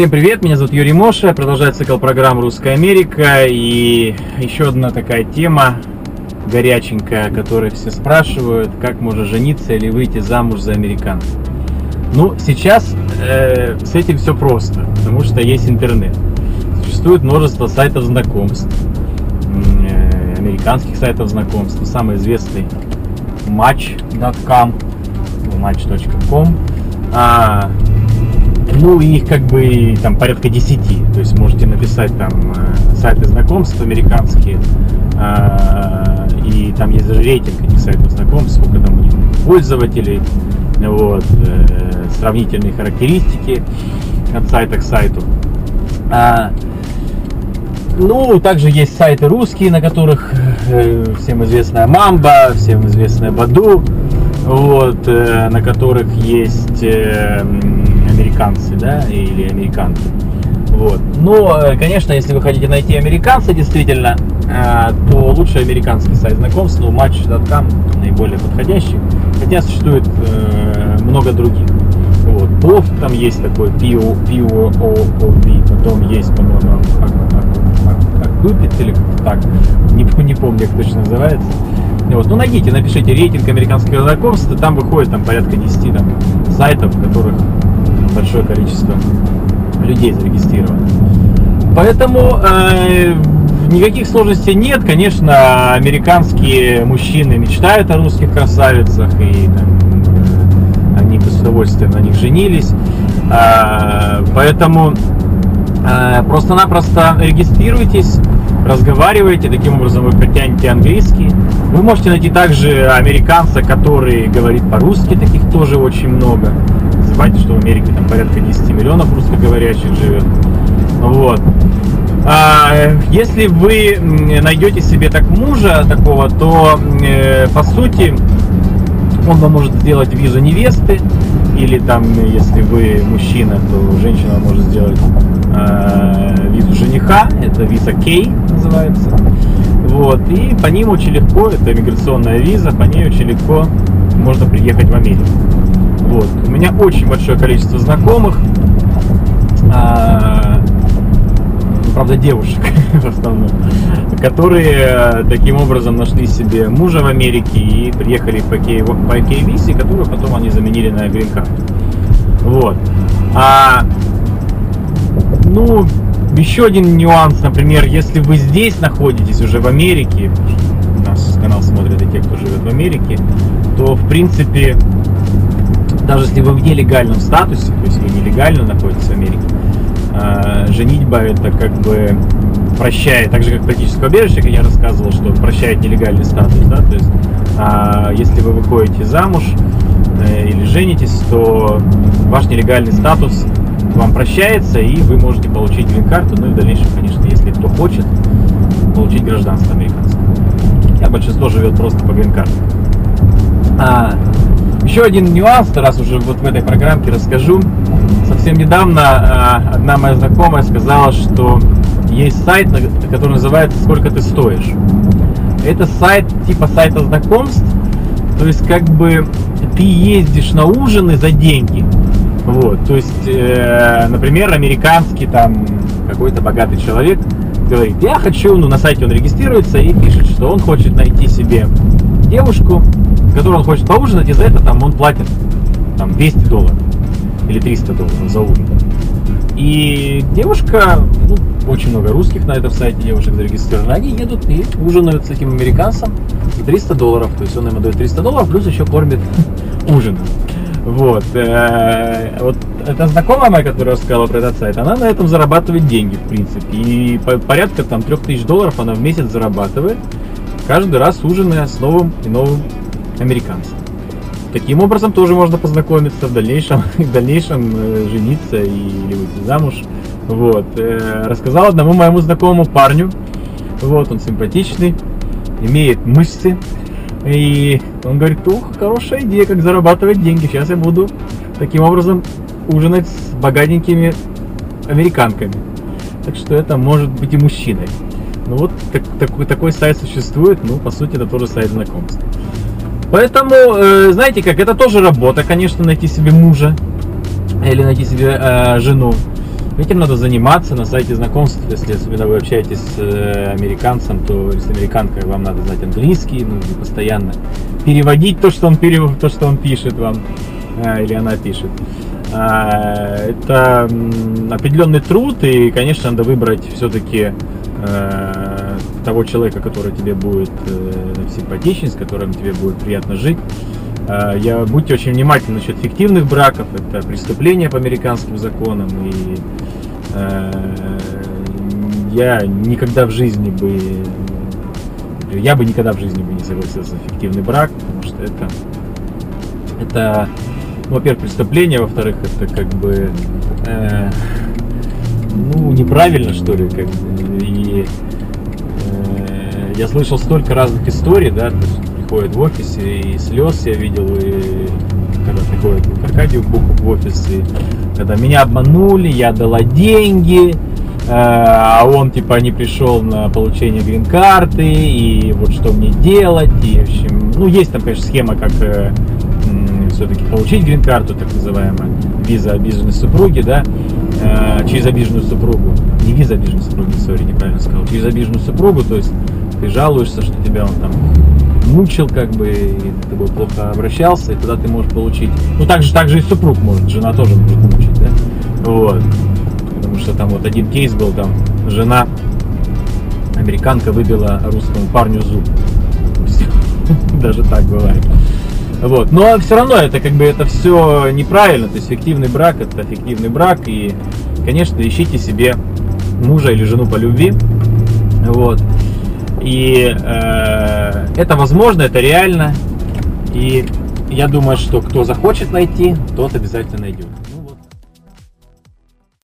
Всем привет, меня зовут Юрий Моша, продолжает цикл программ «Русская Америка» и еще одна такая тема горяченькая, о которой все спрашивают, как можно жениться или выйти замуж за американца. Ну, сейчас э, с этим все просто, потому что есть интернет. Существует множество сайтов знакомств, э, американских сайтов знакомств. Самый известный match.com, match.com. А, ну, их как бы там порядка 10. То есть можете написать там э, сайты знакомств американские. Э, и там есть даже рейтинг этих сайтов знакомств, сколько там у них пользователей. Вот, э, сравнительные характеристики от сайта к сайту. А, ну, также есть сайты русские, на которых э, всем известная Мамба, всем известная Баду, вот, на которых есть американцы, да, или американцы. Вот. Но, э, конечно, если вы хотите найти американца действительно, э, то лучше американский сайт знакомств, ну, Match.com наиболее подходящий. Хотя существует э, много других. Вот. POV там есть такой, POV, потом есть, по-моему, Акупит или как-то так, не, не помню, как точно называется. Вот. Ну, найдите, напишите рейтинг американского знакомства, там выходит там порядка 10 там, сайтов, в которых большое количество людей зарегистрировано. Поэтому э, никаких сложностей нет. Конечно, американские мужчины мечтают о русских красавицах и там, они бы с удовольствием на них женились. Э, поэтому э, просто-напросто регистрируйтесь, разговариваете, таким образом вы потянете английский. Вы можете найти также американца, который говорит по-русски, таких тоже очень много забывайте, что в Америке там порядка 10 миллионов русскоговорящих живет. Вот. А, если вы найдете себе так мужа такого, то э, по сути он вам может сделать визу невесты, или там, если вы мужчина, то женщина может сделать э, визу жениха, это виза Кей называется. Вот, и по ним очень легко, это миграционная виза, по ней очень легко можно приехать в Америку. Вот. У меня очень большое количество знакомых, а, правда девушек в основном, которые э, таким образом нашли себе мужа в Америке и приехали по висе, которую потом они заменили на грин Вот. А, ну, еще один нюанс, например, если вы здесь находитесь уже в Америке, наш канал смотрят и те, кто живет в Америке, то в принципе даже если вы в нелегальном статусе, то есть вы нелегально находитесь в Америке, э, женитьба это как бы прощает, так же как политическое убежище, как я рассказывал, что прощает нелегальный статус, да, то есть э, если вы выходите замуж э, или женитесь, то ваш нелегальный статус вам прощается, и вы можете получить грин-карту, ну и в дальнейшем, конечно, если кто хочет, получить гражданство американское. А большинство живет просто по грин-карте. А, еще один нюанс, раз уже вот в этой программке расскажу. Совсем недавно а, одна моя знакомая сказала, что есть сайт, который называется «Сколько ты стоишь». Это сайт типа сайта знакомств, то есть как бы ты ездишь на ужины за деньги. Вот, то есть, э, например, американский там какой-то богатый человек говорит, я хочу, ну на сайте он регистрируется и пишет, что он хочет найти себе девушку, с которой он хочет поужинать, и за это там он платит там 200 долларов или 300 долларов за ужин. И девушка, ну, очень много русских на этом сайте девушек зарегистрировано, они едут и ужинают с этим американцем и 300 долларов, то есть он ему дает 300 долларов, плюс еще кормит ужином. Вот. Э, вот эта знакомая моя, которая рассказала про этот сайт, она на этом зарабатывает деньги, в принципе. И порядка там 3000 долларов она в месяц зарабатывает, каждый раз ужиная с новым и новым американцев. Таким образом тоже можно познакомиться в дальнейшем, в дальнейшем э, жениться и, или выйти замуж. Вот. Э, рассказал одному моему знакомому парню. Вот, он симпатичный, имеет мышцы. И он говорит, ух, хорошая идея, как зарабатывать деньги. Сейчас я буду таким образом ужинать с богатенькими американками. Так что это может быть и мужчиной. Ну вот так, такой, такой сайт существует, ну по сути это тоже сайт знакомств. Поэтому, э, знаете как, это тоже работа, конечно, найти себе мужа или найти себе э, жену. Этим надо заниматься на сайте знакомств, если особенно вы общаетесь с э, американцем, то с американкой вам надо знать английский, ну, постоянно переводить то, что он перев... то, что он пишет вам, э, или она пишет. А, это определенный труд, и, конечно, надо выбрать все-таки э, того человека, который тебе будет симпатичен, с которым тебе будет приятно жить. А, я будьте очень внимательны насчет фиктивных браков, это преступление по американским законам, и э, я никогда в жизни бы, я бы никогда в жизни бы не согласился на фиктивный брак, потому что это, это, ну, во-первых, преступление, во-вторых, это как бы, э, ну, неправильно, что ли, как и э, я слышал столько разных историй, да, то есть приходит в офис, и слез я видел, и когда приходит к Аркадию в офис, и когда меня обманули, я дала деньги, э, а он типа не пришел на получение грин-карты, и вот что мне делать, и в общем, ну есть там, конечно, схема, как э, все-таки получить грин-карту, так называемая, виза обиженной супруги, да, э, через обиженную супругу, не виза обиженной супруги, сори, неправильно сказал, через обиженную супругу, то есть ты жалуешься, что тебя он там мучил, как бы, и с тобой плохо обращался, и тогда ты можешь получить. Ну, так же, так же и супруг может, жена тоже может мучить, да? Вот. Потому что там вот один кейс был, там жена, американка выбила русскому парню зуб. Даже так бывает. Вот. Но все равно это как бы это все неправильно. То есть фиктивный брак это фиктивный брак. И, конечно, ищите себе мужа или жену по любви. Вот. И э, это возможно, это реально. И я думаю, что кто захочет найти, тот обязательно найдет.